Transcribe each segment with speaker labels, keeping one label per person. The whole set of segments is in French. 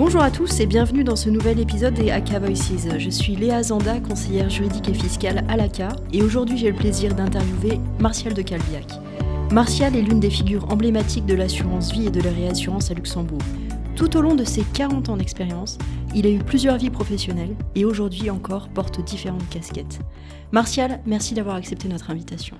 Speaker 1: Bonjour à tous et bienvenue dans ce nouvel épisode des AK Voices. Je suis Léa Zanda, conseillère juridique et fiscale à l'ACA, et aujourd'hui j'ai le plaisir d'interviewer Martial de Calviac. Martial est l'une des figures emblématiques de l'assurance vie et de la réassurance à Luxembourg. Tout au long de ses 40 ans d'expérience, il a eu plusieurs vies professionnelles et aujourd'hui encore porte différentes casquettes. Martial, merci d'avoir accepté notre invitation.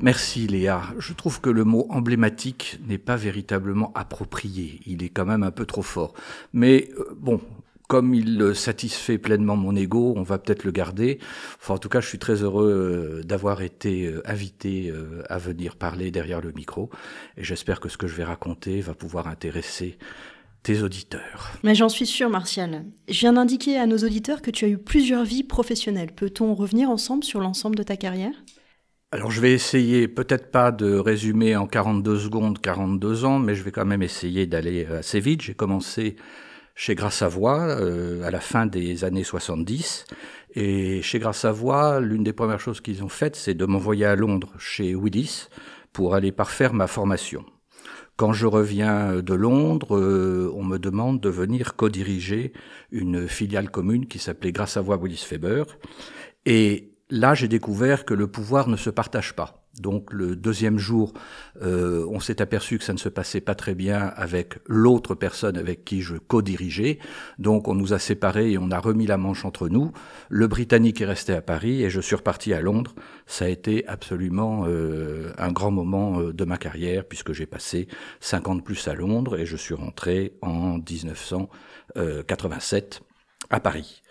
Speaker 2: Merci Léa. Je trouve que le mot emblématique n'est pas véritablement approprié. Il est quand même un peu trop fort. Mais euh, bon, comme il satisfait pleinement mon ego, on va peut-être le garder. Enfin, en tout cas, je suis très heureux euh, d'avoir été euh, invité à venir parler derrière le micro. Et j'espère que ce que je vais raconter va pouvoir intéresser tes auditeurs.
Speaker 1: Mais j'en suis sûr, Martial. Je viens d'indiquer à nos auditeurs que tu as eu plusieurs vies professionnelles. Peut-on revenir ensemble sur l'ensemble de ta carrière?
Speaker 2: Alors je vais essayer, peut-être pas de résumer en 42 secondes 42 ans, mais je vais quand même essayer d'aller assez vite. J'ai commencé chez Grasse Savoie euh, à la fin des années 70. Et chez Grasse Savoie, l'une des premières choses qu'ils ont faites, c'est de m'envoyer à Londres chez Willis pour aller parfaire ma formation. Quand je reviens de Londres, euh, on me demande de venir co-diriger une filiale commune qui s'appelait Grasse Savoie Willis Faber. Et là, j'ai découvert que le pouvoir ne se partage pas. Donc le deuxième jour, euh, on s'est aperçu que ça ne se passait pas très bien avec l'autre personne avec qui je co-dirigeais. Donc on nous a séparés et on a remis la manche entre nous. Le Britannique est resté à Paris et je suis reparti à Londres. Ça a été absolument euh, un grand moment euh, de ma carrière puisque j'ai passé 50 plus à Londres et je suis rentré en 1987 à Paris.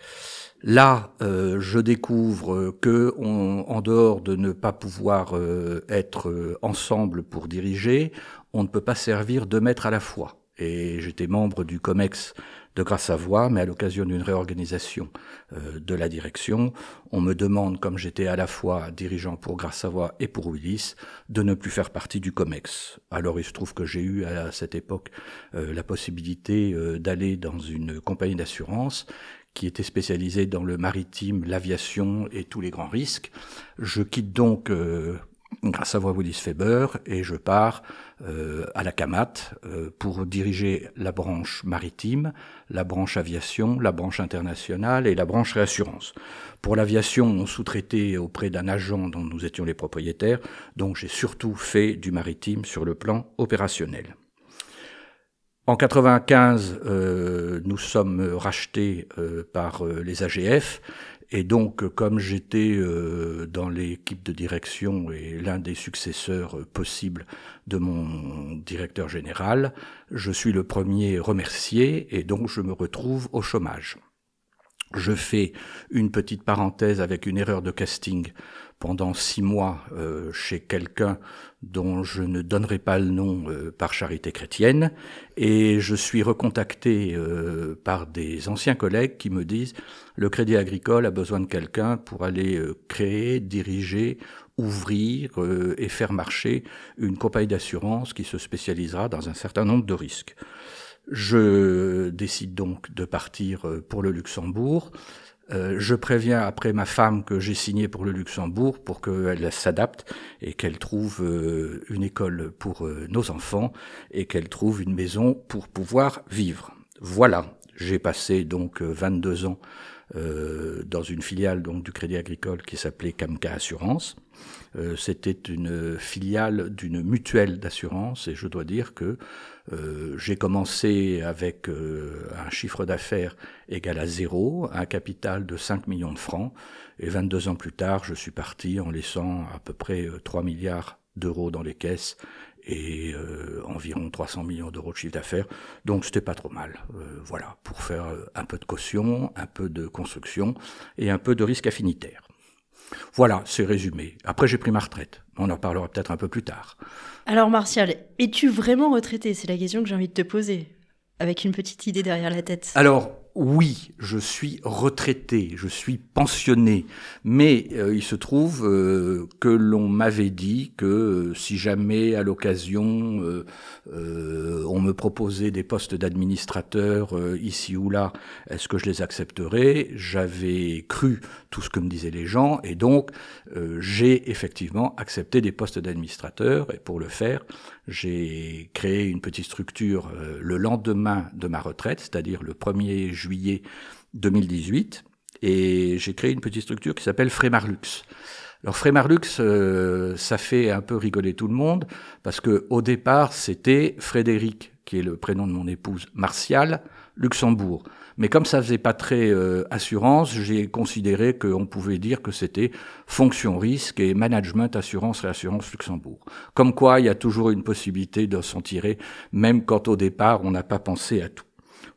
Speaker 2: Là, euh, je découvre que, en dehors de ne pas pouvoir euh, être euh, ensemble pour diriger, on ne peut pas servir deux maîtres à la fois. Et j'étais membre du COMEX de Grasse-Savoie, mais à l'occasion d'une réorganisation de la direction, on me demande, comme j'étais à la fois dirigeant pour Grasse-Savoie et pour Willis, de ne plus faire partie du COMEX. Alors il se trouve que j'ai eu à cette époque la possibilité d'aller dans une compagnie d'assurance qui était spécialisé dans le maritime, l'aviation et tous les grands risques. Je quitte donc euh, grâce à Willis Faber et je pars euh, à la CAMAT euh, pour diriger la branche maritime, la branche aviation, la branche internationale et la branche réassurance. Pour l'aviation, on sous-traitait auprès d'un agent dont nous étions les propriétaires, donc j'ai surtout fait du maritime sur le plan opérationnel. En 95, euh, nous sommes rachetés euh, par euh, les AGF et donc, comme j'étais dans l'équipe de direction et l'un des successeurs possibles de mon directeur général, je suis le premier remercié et donc je me retrouve au chômage. Je fais une petite parenthèse avec une erreur de casting pendant six mois euh, chez quelqu'un dont je ne donnerai pas le nom euh, par charité chrétienne, et je suis recontacté euh, par des anciens collègues qui me disent le Crédit Agricole a besoin de quelqu'un pour aller créer, diriger, ouvrir et faire marcher une compagnie d'assurance qui se spécialisera dans un certain nombre de risques. Je décide donc de partir pour le Luxembourg. Euh, je préviens après ma femme que j'ai signé pour le Luxembourg pour qu'elle s'adapte et qu'elle trouve euh, une école pour euh, nos enfants et qu'elle trouve une maison pour pouvoir vivre. Voilà, j'ai passé donc 22 ans dans une filiale du Crédit Agricole qui s'appelait Camca Assurance. C'était une filiale d'une mutuelle d'assurance et je dois dire que euh, j'ai commencé avec euh, un chiffre d'affaires égal à zéro, un capital de 5 millions de francs, et 22 ans plus tard, je suis parti en laissant à peu près 3 euh, milliards d'euros dans les caisses et environ 300 millions d'euros de chiffre d'affaires. Donc c'était pas trop mal. voilà, pour faire un peu de caution, un peu de construction et un peu de risque affinitaire. Voilà, c'est résumé. Après, j'ai pris ma retraite. On en parlera peut-être un peu plus tard.
Speaker 1: Alors, Martial, es-tu vraiment retraité? C'est la question que j'ai envie de te poser, avec une petite idée derrière la tête.
Speaker 2: Alors, oui, je suis retraité, je suis pensionné, mais euh, il se trouve euh, que l'on m'avait dit que euh, si jamais à l'occasion on me proposait des postes d'administrateur ici ou là, est-ce que je les accepterais J'avais cru tout ce que me disaient les gens et donc j'ai effectivement accepté des postes d'administrateur et pour le faire, j'ai créé une petite structure le lendemain de ma retraite, c'est-à-dire le 1er juillet 2018 et j'ai créé une petite structure qui s'appelle Frémarlux. Alors Frémarlux, euh, ça fait un peu rigoler tout le monde parce que au départ c'était Frédéric, qui est le prénom de mon épouse, Martial, Luxembourg. Mais comme ça faisait pas très euh, assurance, j'ai considéré qu'on pouvait dire que c'était fonction risque et management assurance réassurance Luxembourg. Comme quoi, il y a toujours une possibilité de s'en tirer, même quand au départ on n'a pas pensé à tout.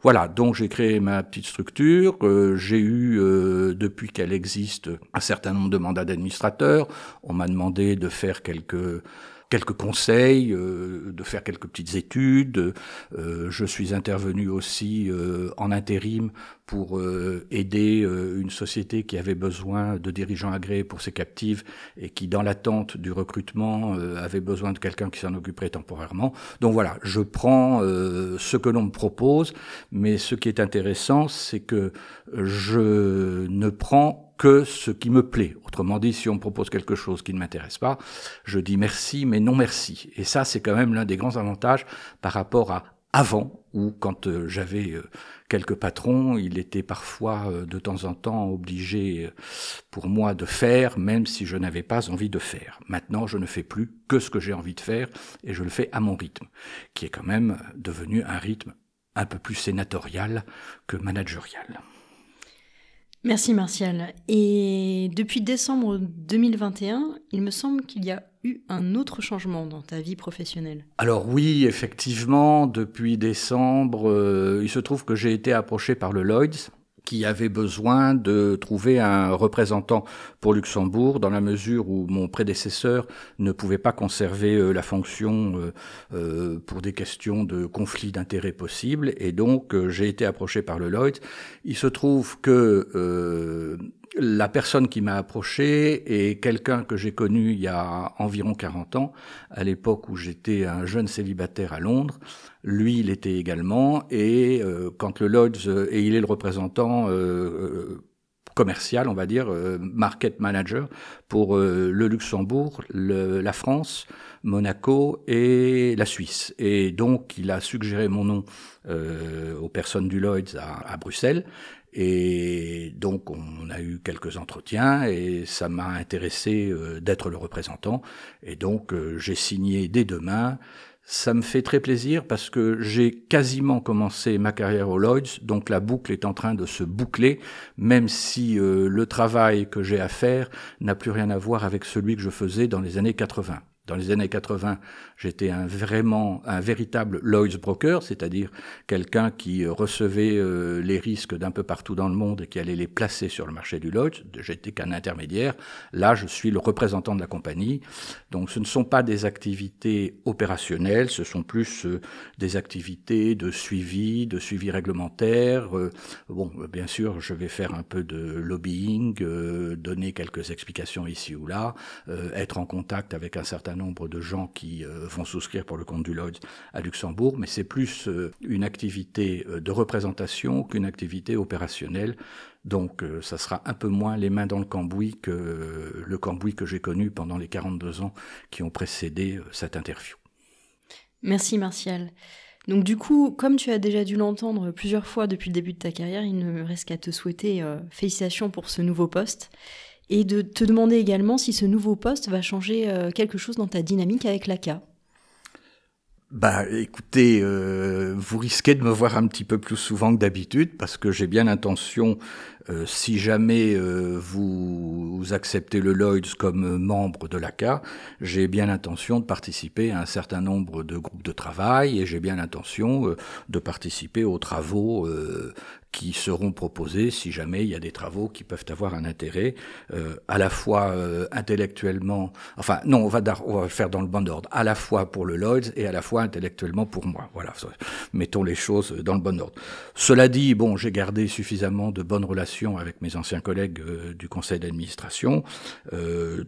Speaker 2: Voilà, donc j'ai créé ma petite structure. Euh, j'ai eu, euh, depuis qu'elle existe, un certain nombre de mandats d'administrateur. On m'a demandé de faire quelques quelques conseils, euh, de faire quelques petites études. Euh, je suis intervenu aussi euh, en intérim pour aider une société qui avait besoin de dirigeants agréés pour ses captives et qui, dans l'attente du recrutement, avait besoin de quelqu'un qui s'en occuperait temporairement. Donc voilà, je prends ce que l'on me propose, mais ce qui est intéressant, c'est que je ne prends que ce qui me plaît. Autrement dit, si on me propose quelque chose qui ne m'intéresse pas, je dis merci, mais non merci. Et ça, c'est quand même l'un des grands avantages par rapport à avant, où quand euh, j'avais euh, quelques patrons, il était parfois euh, de temps en temps obligé pour moi de faire, même si je n'avais pas envie de faire. Maintenant, je ne fais plus que ce que j'ai envie de faire, et je le fais à mon rythme, qui est quand même devenu un rythme un peu plus sénatorial que managerial.
Speaker 1: Merci Martial. Et depuis décembre 2021, il me semble qu'il y a eu un autre changement dans ta vie professionnelle.
Speaker 2: Alors oui, effectivement, depuis décembre, euh, il se trouve que j'ai été approché par le Lloyds qui avait besoin de trouver un représentant pour Luxembourg dans la mesure où mon prédécesseur ne pouvait pas conserver euh, la fonction euh, pour des questions de conflit d'intérêts possibles et donc j'ai été approché par le Lloyd. Il se trouve que la personne qui m'a approché est quelqu'un que j'ai connu il y a environ 40 ans, à l'époque où j'étais un jeune célibataire à Londres. Lui, il était également, et euh, quand le Lloyds, euh, et il est le représentant euh, commercial, on va dire, market manager pour le Luxembourg, la France, Monaco et la Suisse. Et donc, il a suggéré mon nom aux personnes du Lloyds à Bruxelles. Et donc on a eu quelques entretiens et ça m'a intéressé euh, d'être le représentant. Et donc euh, j'ai signé dès demain. Ça me fait très plaisir parce que j'ai quasiment commencé ma carrière au Lloyds, donc la boucle est en train de se boucler, même si euh, le travail que j'ai à faire n'a plus rien à voir avec celui que je faisais dans les années 80. Dans les années 80, j'étais un vraiment un véritable Lloyd's broker, c'est-à-dire quelqu'un qui recevait euh, les risques d'un peu partout dans le monde et qui allait les placer sur le marché du Lloyd's. J'étais qu'un intermédiaire. Là, je suis le représentant de la compagnie. Donc, ce ne sont pas des activités opérationnelles, ce sont plus euh, des activités de suivi, de suivi réglementaire. Euh, bon, bien sûr, je vais faire un peu de lobbying, donner quelques explications ici ou là, être en contact avec un certain nombre de gens qui euh, vont souscrire pour le compte du Lloyds à Luxembourg, mais c'est plus euh, une activité euh, de représentation qu'une activité opérationnelle. Donc ça sera un peu moins les mains dans le cambouis que le cambouis que j'ai connu pendant les 42 ans qui ont précédé cette interview.
Speaker 1: Merci Martial. Donc du coup, comme tu as déjà dû l'entendre plusieurs fois depuis le début de ta carrière, il ne me reste qu'à te souhaiter félicitations pour ce nouveau poste et de te demander également si ce nouveau poste va changer euh, quelque chose dans ta dynamique avec l'ACA.
Speaker 2: Bah, écoutez, euh, vous risquez de me voir un petit peu plus souvent que d'habitude parce que j'ai bien l'intention, euh, si jamais vous, acceptez le Lloyds comme membre de l'ACA, j'ai bien l'intention de participer à un certain nombre de groupes de travail et j'ai bien l'intention de participer aux travaux qui seront proposés si jamais il y a des travaux qui peuvent avoir un intérêt euh, à la fois euh, intellectuellement, enfin non, on va, on va le faire dans le bon ordre, à la fois pour le Lloyds et à la fois intellectuellement pour moi. Voilà, mettons les choses dans le bon ordre. Cela dit, bon, j'ai gardé suffisamment de bonnes relations avec mes anciens collègues euh, du conseil d'administration,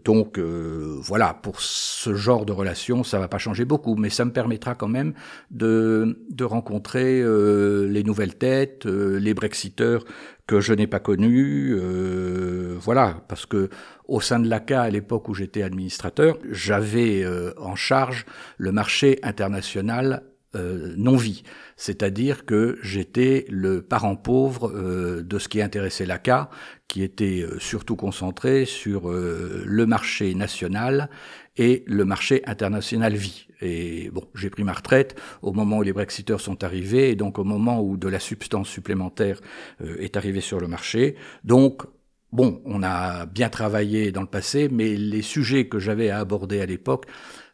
Speaker 2: donc voilà, pour ce genre de relations, ça va pas changer beaucoup, mais ça me permettra quand même de, de rencontrer les nouvelles têtes, les brexiteurs que je n'ai pas connus, euh, voilà, parce que au sein de l'ACA, à l'époque où j'étais administrateur, j'avais euh, en charge le marché international euh, non-vie, c'est-à-dire que j'étais le parent pauvre de ce qui intéressait l'ACA, qui était surtout concentré sur le marché national et le marché international vie. Et bon, j'ai pris ma retraite au moment où les Brexiteurs sont arrivés, et donc au moment où de la substance supplémentaire euh, est arrivée sur le marché. Donc, bon, on a bien travaillé dans le passé, mais les sujets que j'avais à aborder à l'époque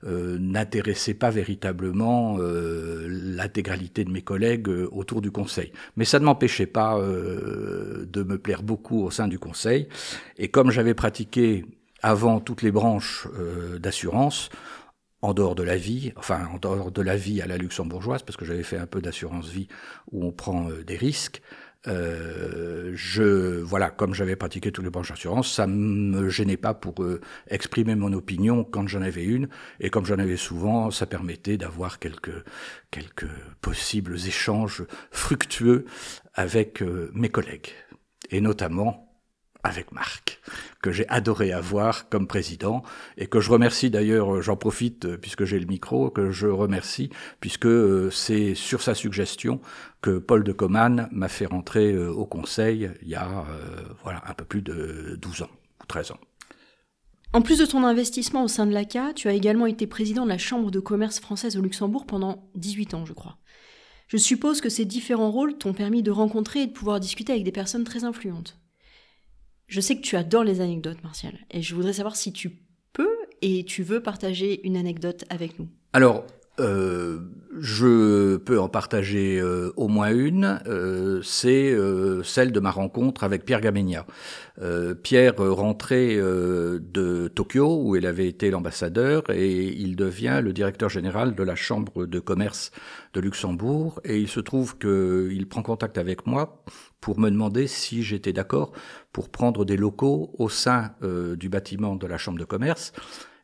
Speaker 2: euh, n'intéressaient pas véritablement euh, l'intégralité de mes collègues autour du Conseil. Mais ça ne m'empêchait pas de me plaire beaucoup au sein du Conseil. Et comme j'avais pratiqué avant toutes les branches d'assurance, en dehors de la vie, enfin en dehors de la vie à la luxembourgeoise, parce que j'avais fait un peu d'assurance vie où on prend euh, des risques. Euh, je voilà, comme j'avais pratiqué tous les branches d'assurance, ça me gênait pas pour euh, exprimer mon opinion quand j'en avais une, et comme j'en avais souvent, ça permettait d'avoir quelques quelques possibles échanges fructueux avec mes collègues, et notamment avec Marc, que j'ai adoré avoir comme président et que je remercie d'ailleurs, euh, j'en profite euh, puisque j'ai le micro, que je remercie puisque euh, c'est sur sa suggestion que Paul de Coman m'a fait rentrer au Conseil il y a voilà un peu plus de 12 ans ou 13 ans.
Speaker 1: En plus de ton investissement au sein de l'ACA, tu as également été président de la Chambre de commerce française au Luxembourg pendant 18 ans, je crois. Je suppose que ces différents rôles t'ont permis de rencontrer et de pouvoir discuter avec des personnes très influentes. Je sais que tu adores les anecdotes, Martial, et je voudrais savoir si tu peux et tu veux partager une anecdote avec nous.
Speaker 2: Alors, euh, je peux en partager euh, au moins une, euh, c'est celle de ma rencontre avec Pierre Gamegna. Pierre rentrait de Tokyo où il avait été l'ambassadeur et il devient le directeur général de la chambre de commerce de Luxembourg et il se trouve qu'il prend contact avec moi pour me demander si j'étais d'accord pour prendre des locaux au sein du bâtiment de la chambre de commerce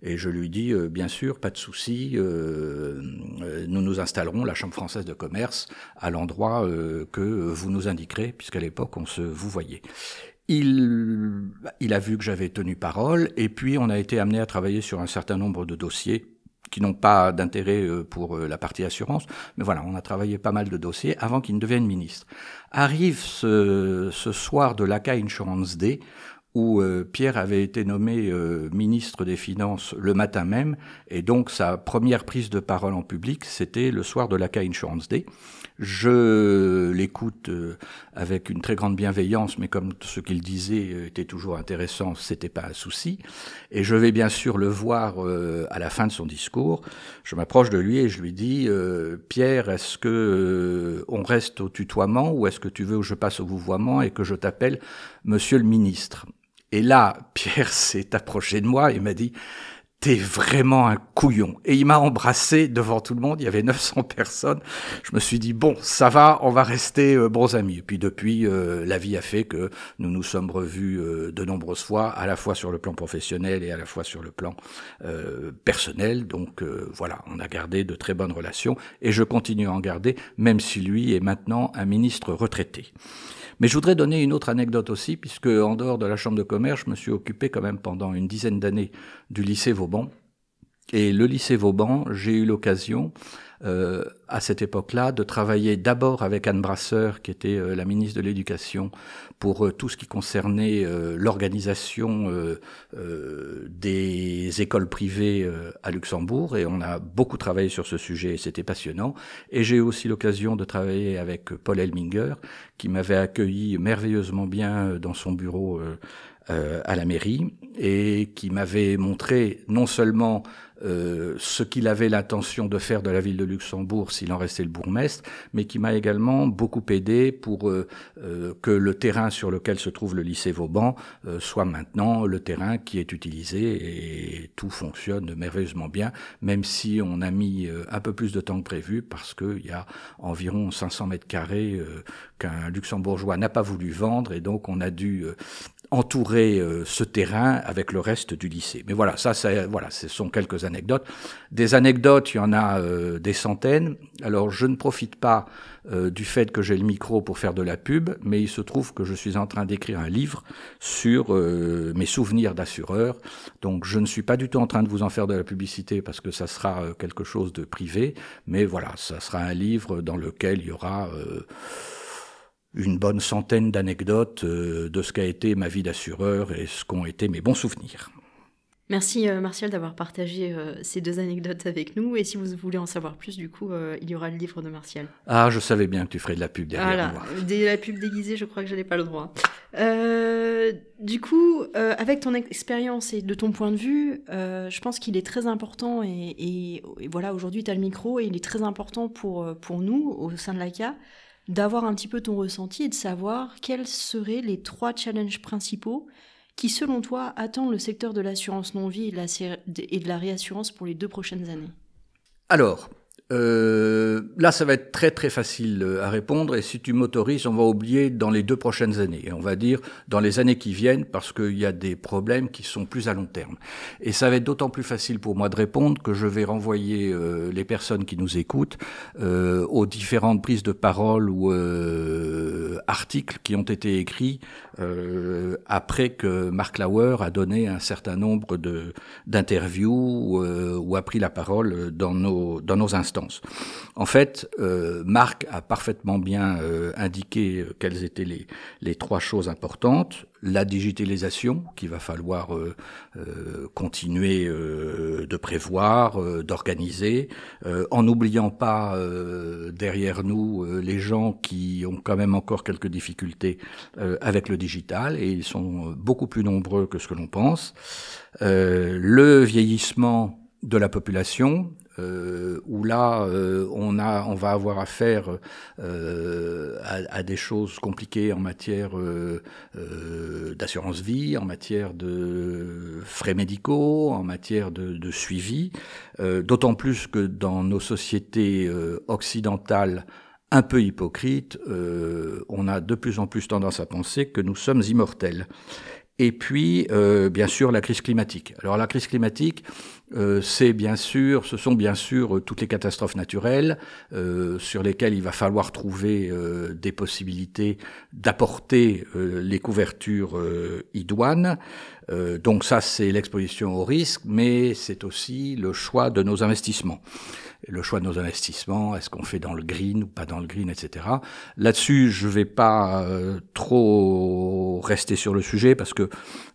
Speaker 2: et je lui dis, euh, bien sûr, pas de souci, euh, euh, nous nous installerons, la Chambre française de commerce, à l'endroit que vous nous indiquerez, puisqu'à l'époque, on se vous voyait. Il, il a vu que j'avais tenu parole, et puis on a été amené à travailler sur un certain nombre de dossiers qui n'ont pas d'intérêt pour la partie assurance, mais voilà, on a travaillé pas mal de dossiers avant qu'il ne devienne ministre. Arrive ce, soir de l'ACA Insurance Day, où euh, Pierre avait été nommé euh, ministre des Finances le matin même, et donc sa première prise de parole en public, c'était le soir de l'ACA Insurance Day. Je l'écoute euh, avec une très grande bienveillance, mais comme ce qu'il disait était toujours intéressant, c'était pas un souci. Et je vais bien sûr le voir à la fin de son discours. Je m'approche de lui et je lui dis Pierre, est-ce que on reste au tutoiement ou est-ce que tu veux que je passe au vouvoiement et que je t'appelle Monsieur le ministre? Et là, Pierre s'est approché de moi et m'a dit T'es vraiment un couillon. Et il m'a embrassé devant tout le monde. Il y avait 900 personnes. Je me suis dit bon, ça va, on va rester euh, bons amis. Et puis depuis, euh, la vie a fait que nous nous sommes revus euh, de nombreuses fois, à la fois sur le plan professionnel et à la fois sur le plan personnel. Donc voilà, on a gardé de très bonnes relations et je continue à en garder, même si lui est maintenant un ministre retraité. Mais je voudrais donner une autre anecdote aussi, puisque en dehors de la chambre de commerce, je me suis occupé quand même pendant une dizaine d'années du lycée Vauban. Et le lycée Vauban, j'ai eu l'occasion euh, à cette époque-là de travailler d'abord avec Anne Brasseur, qui était euh, la ministre de l'Éducation, pour euh, tout ce qui concernait l'organisation des écoles privées à Luxembourg, et on a beaucoup travaillé sur ce sujet, et c'était passionnant. Et j'ai eu aussi l'occasion de travailler avec Paul Elminger, qui m'avait accueilli merveilleusement bien dans son bureau à la mairie et qui m'avait montré non seulement euh, ce qu'il avait l'intention de faire de la ville de Luxembourg s'il en restait le bourgmestre, mais qui m'a également beaucoup aidé pour euh, euh, que le terrain sur lequel se trouve le lycée Vauban soit maintenant le terrain qui est utilisé et tout fonctionne merveilleusement bien, même si on a mis un peu plus de temps que prévu parce qu'il y a environ 500 mètres carrés qu'un luxembourgeois n'a pas voulu vendre et donc on a dû entourer euh, ce terrain avec le reste du lycée. Mais voilà, ça, ça voilà, ce sont quelques anecdotes. Des anecdotes, il y en a euh, des centaines. Alors, je ne profite pas euh, du fait que j'ai le micro pour faire de la pub, mais il se trouve que je suis en train d'écrire un livre sur mes souvenirs d'assureur. Donc, je ne suis pas du tout en train de vous en faire de la publicité parce que ça sera quelque chose de privé, mais voilà, ça sera un livre dans lequel il y aura une bonne centaine d'anecdotes euh, de ce qu'a été ma vie d'assureur et ce qu'ont été mes bons souvenirs.
Speaker 1: Merci euh, Martial d'avoir partagé euh, ces deux anecdotes avec nous. Et si vous voulez en savoir plus, du coup, il y aura le livre de Martial.
Speaker 2: Ah, je savais bien que tu ferais de la pub derrière voilà. moi.
Speaker 1: De la pub déguisée, je crois que je n'ai pas le droit. du coup, avec ton expérience et de ton point de vue, je pense qu'il est très important, et, et voilà, aujourd'hui tu as le micro, et il est très important pour, pour nous, au sein de l'ACA, d'avoir un petit peu ton ressenti et de savoir quels seraient les trois challenges principaux qui, selon toi, attendent le secteur de l'assurance non-vie et de la réassurance pour les deux prochaines années?
Speaker 2: Alors, euh, là, ça va être très très facile euh, à répondre et si tu m'autorises, on va oublier dans les deux prochaines années. Et on va dire dans les années qui viennent parce qu'il y a des problèmes qui sont plus à long terme. Et ça va être d'autant plus facile pour moi de répondre que je vais renvoyer euh, les personnes qui nous écoutent aux différentes prises de parole ou articles qui ont été écrits après que Mark Lauer a donné un certain nombre de d'interviews ou a pris la parole dans nos dans nos En fait, euh, Marc a parfaitement bien euh, indiqué euh, quelles étaient les, les, trois choses importantes. La digitalisation, qu'il va falloir continuer de prévoir, d'organiser, en n'oubliant pas derrière nous les gens qui ont quand même encore quelques difficultés avec le digital, et ils sont beaucoup plus nombreux que ce que l'on pense. le vieillissement de la population, euh, où là euh, on a on va avoir affaire euh, à, à, des choses compliquées en matière euh, euh, d'assurance vie, en matière de frais médicaux, en matière de, de suivi, d'autant plus que dans nos sociétés occidentales un peu hypocrites, on a de plus en plus tendance à penser que nous sommes immortels. Et puis, euh, bien sûr, la crise climatique. Alors, la crise climatique, euh, c'est bien sûr, ce sont bien sûr euh, toutes les catastrophes naturelles euh, sur lesquelles il va falloir trouver euh, des possibilités d'apporter euh, les couvertures idoines. donc ça, c'est l'exposition au risque, mais c'est aussi le choix de nos investissements le choix de nos investissements, est-ce qu'on fait dans le green ou pas dans le green, etc. Là-dessus, je vais pas euh, trop rester sur le sujet parce que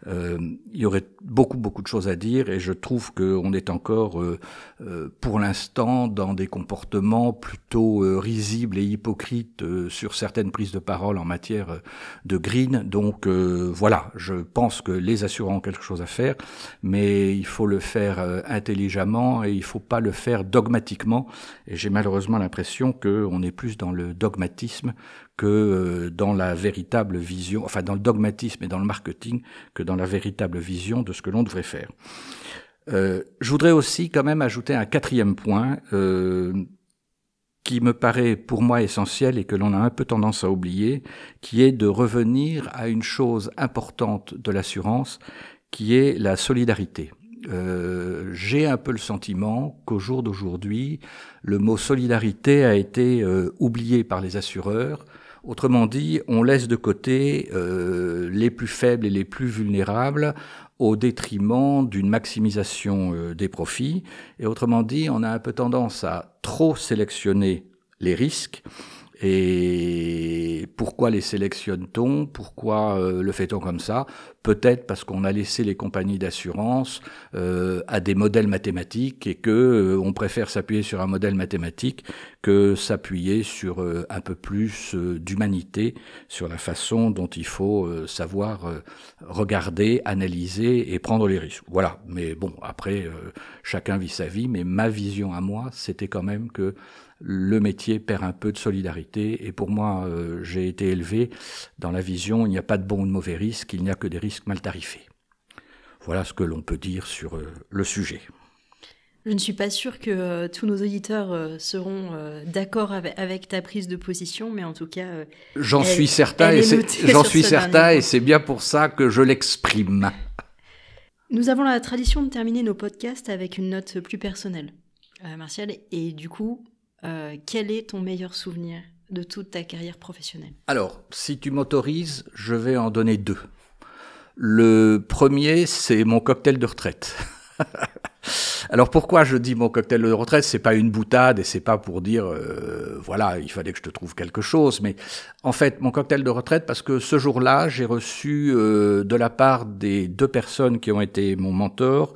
Speaker 2: euh, il y aurait beaucoup beaucoup de choses à dire et je trouve qu'on est encore euh, euh, pour l'instant dans des comportements plutôt euh, risibles et hypocrites sur certaines prises de parole en matière de green. Donc voilà, je pense que les assurants ont quelque chose à faire, mais il faut le faire intelligemment et il faut pas le faire dogmatiquement. Et j'ai malheureusement l'impression qu'on est plus dans le dogmatisme que dans la véritable vision, enfin dans le dogmatisme et dans le marketing, que dans la véritable vision de ce que l'on devrait faire. Euh, je voudrais aussi quand même ajouter un quatrième point euh, qui me paraît pour moi essentiel et que l'on a un peu tendance à oublier, qui est de revenir à une chose importante de l'assurance, qui est la solidarité. Euh, j'ai un peu le sentiment qu'au jour d'aujourd'hui, le mot solidarité a été oublié par les assureurs. Autrement dit, on laisse de côté les plus faibles et les plus vulnérables au détriment d'une maximisation euh, des profits. Et autrement dit, on a un peu tendance à trop sélectionner les risques. Et pourquoi les sélectionne-t-on? Pourquoi euh, le fait-on comme ça? Peut-être parce qu'on a laissé les compagnies d'assurance euh, à des modèles mathématiques et que on préfère s'appuyer sur un modèle mathématique que s'appuyer sur un peu plus d'humanité, sur la façon dont il faut savoir regarder, analyser et prendre les risques. Voilà. Mais bon, après, chacun vit sa vie, mais ma vision à moi, c'était quand même que le métier perd un peu de solidarité. Et pour moi, euh, j'ai été élevé dans la vision il n'y a pas de bon ou de mauvais risques, il n'y a que des risques mal tarifés. Voilà ce que l'on peut dire sur euh, le sujet.
Speaker 1: Je ne suis pas sûre que euh, tous nos auditeurs seront d'accord avec, ta prise de position, mais en tout cas,
Speaker 2: j'en suis certain, et j'en suis certain, et c'est bien pour ça que je l'exprime.
Speaker 1: Nous avons la tradition de terminer nos podcasts avec une note plus personnelle, Martial, et du coup, euh, quel est ton meilleur souvenir de toute ta carrière professionnelle?
Speaker 2: Alors, si tu m'autorises, je vais en donner deux. Le premier, c'est mon cocktail de retraite. Alors pourquoi je dis mon cocktail de retraite? C'est pas une boutade et c'est pas pour dire euh, voilà il fallait que je te trouve quelque chose, mais en fait mon cocktail de retraite parce que ce jour-là j'ai reçu euh, de la part des deux personnes qui ont été mon mentor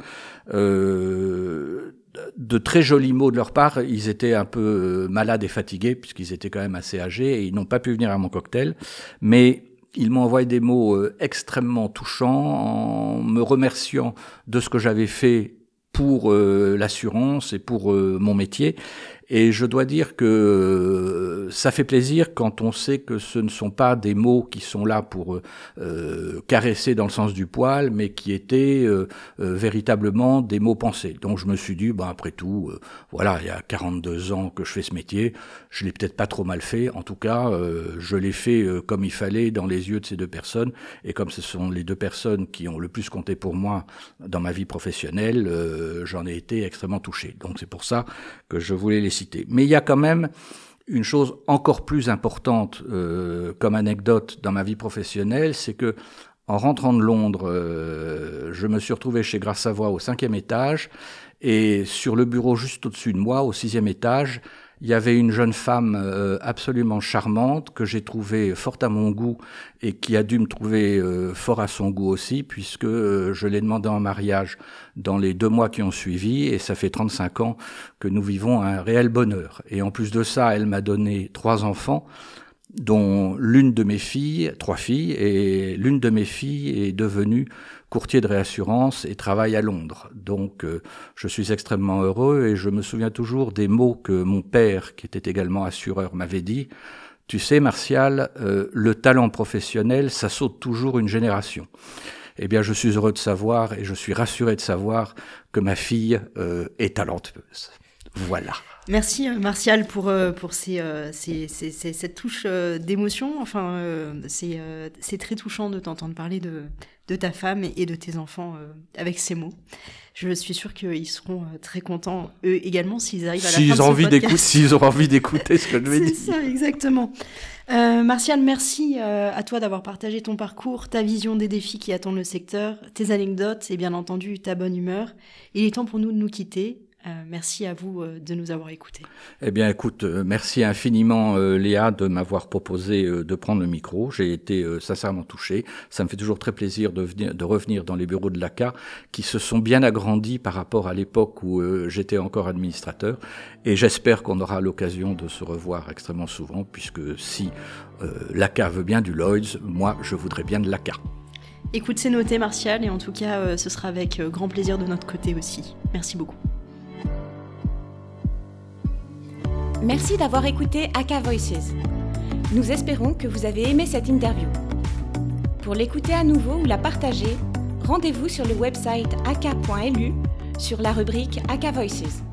Speaker 2: de très jolis mots de leur part. Ils étaient un peu euh, malades et fatigués puisqu'ils étaient quand même assez âgés et ils n'ont pas pu venir à mon cocktail. Mais ils m'ont envoyé des mots euh, extrêmement touchants en me remerciant de ce que j'avais fait pour euh, l'assurance et pour mon métier et je dois dire que euh, ça fait plaisir quand on sait que ce ne sont pas des mots qui sont là pour euh, caresser dans le sens du poil, mais qui étaient euh, véritablement des mots pensés. Donc je me suis dit, bah, après tout, voilà, il y a 42 ans que je fais ce métier, je l'ai peut-être pas trop mal fait. En tout cas, je l'ai fait comme il fallait dans les yeux de ces deux personnes. Et comme ce sont les deux personnes qui ont le plus compté pour moi dans ma vie professionnelle, j'en ai été extrêmement touché. Donc c'est pour ça que je voulais les citer. Mais il y a quand même une chose encore plus importante euh, comme anecdote dans ma vie professionnelle, c'est que en rentrant de Londres, euh, je me suis retrouvé chez Grasse Savoie au cinquième étage, et sur le bureau juste au-dessus de moi, au sixième étage, il y avait une jeune femme euh, absolument charmante que j'ai trouvée fort à mon goût et qui a dû me trouver euh, fort à son goût aussi puisque euh, je l'ai demandé en mariage dans les deux mois qui ont suivi et ça fait 35 ans que nous vivons un réel bonheur. Et en plus de ça, elle m'a donné trois enfants dont l'une de mes filles, trois filles, et l'une de mes filles est devenue courtier de réassurance et travaille à Londres. Donc euh, je suis extrêmement heureux et je me souviens toujours des mots que mon père, qui était également assureur, m'avait dit. Tu sais, Martial, euh, le talent professionnel, ça saute toujours une génération. Eh bien, je suis heureux de savoir et je suis rassuré de savoir que ma fille euh, est talentueuse. Voilà.
Speaker 1: Merci Martial pour, pour ces, cette touche d'émotion. Enfin, c'est très touchant de t'entendre parler de, de ta femme et de tes enfants euh, avec ces mots. Je suis sûre qu'ils seront euh, très contents, eux également, s'ils arrivent à la fin de
Speaker 2: ce S'ils ont envie d'écouter ce que je vais dire.
Speaker 1: C'est ça, exactement. Euh, Martial, merci à toi d'avoir partagé ton parcours, ta vision des défis qui attendent le secteur, tes anecdotes et bien entendu ta bonne humeur. Il est temps pour nous de nous quitter. Euh, merci à vous euh, de nous avoir écoutés.
Speaker 2: Eh bien, écoute, euh, merci infiniment, Léa, de m'avoir proposé de prendre le micro. J'ai été sincèrement touché. Ça me fait toujours très plaisir de, venir, de revenir dans les bureaux de l'ACA, qui se sont bien agrandis par rapport à l'époque où j'étais encore administrateur. Et j'espère qu'on aura l'occasion de se revoir extrêmement souvent, puisque si l'ACA veut bien du Lloyds, moi, je voudrais bien de l'ACA.
Speaker 1: Écoute, c'est noté, Martial, et en tout cas, ce sera avec grand plaisir de notre côté aussi. Merci beaucoup.
Speaker 3: Merci d'avoir écouté Aka Voices. Nous espérons que vous avez aimé cette interview. Pour l'écouter à nouveau ou la partager, rendez-vous sur le website aka.lu sur la rubrique Aka Voices.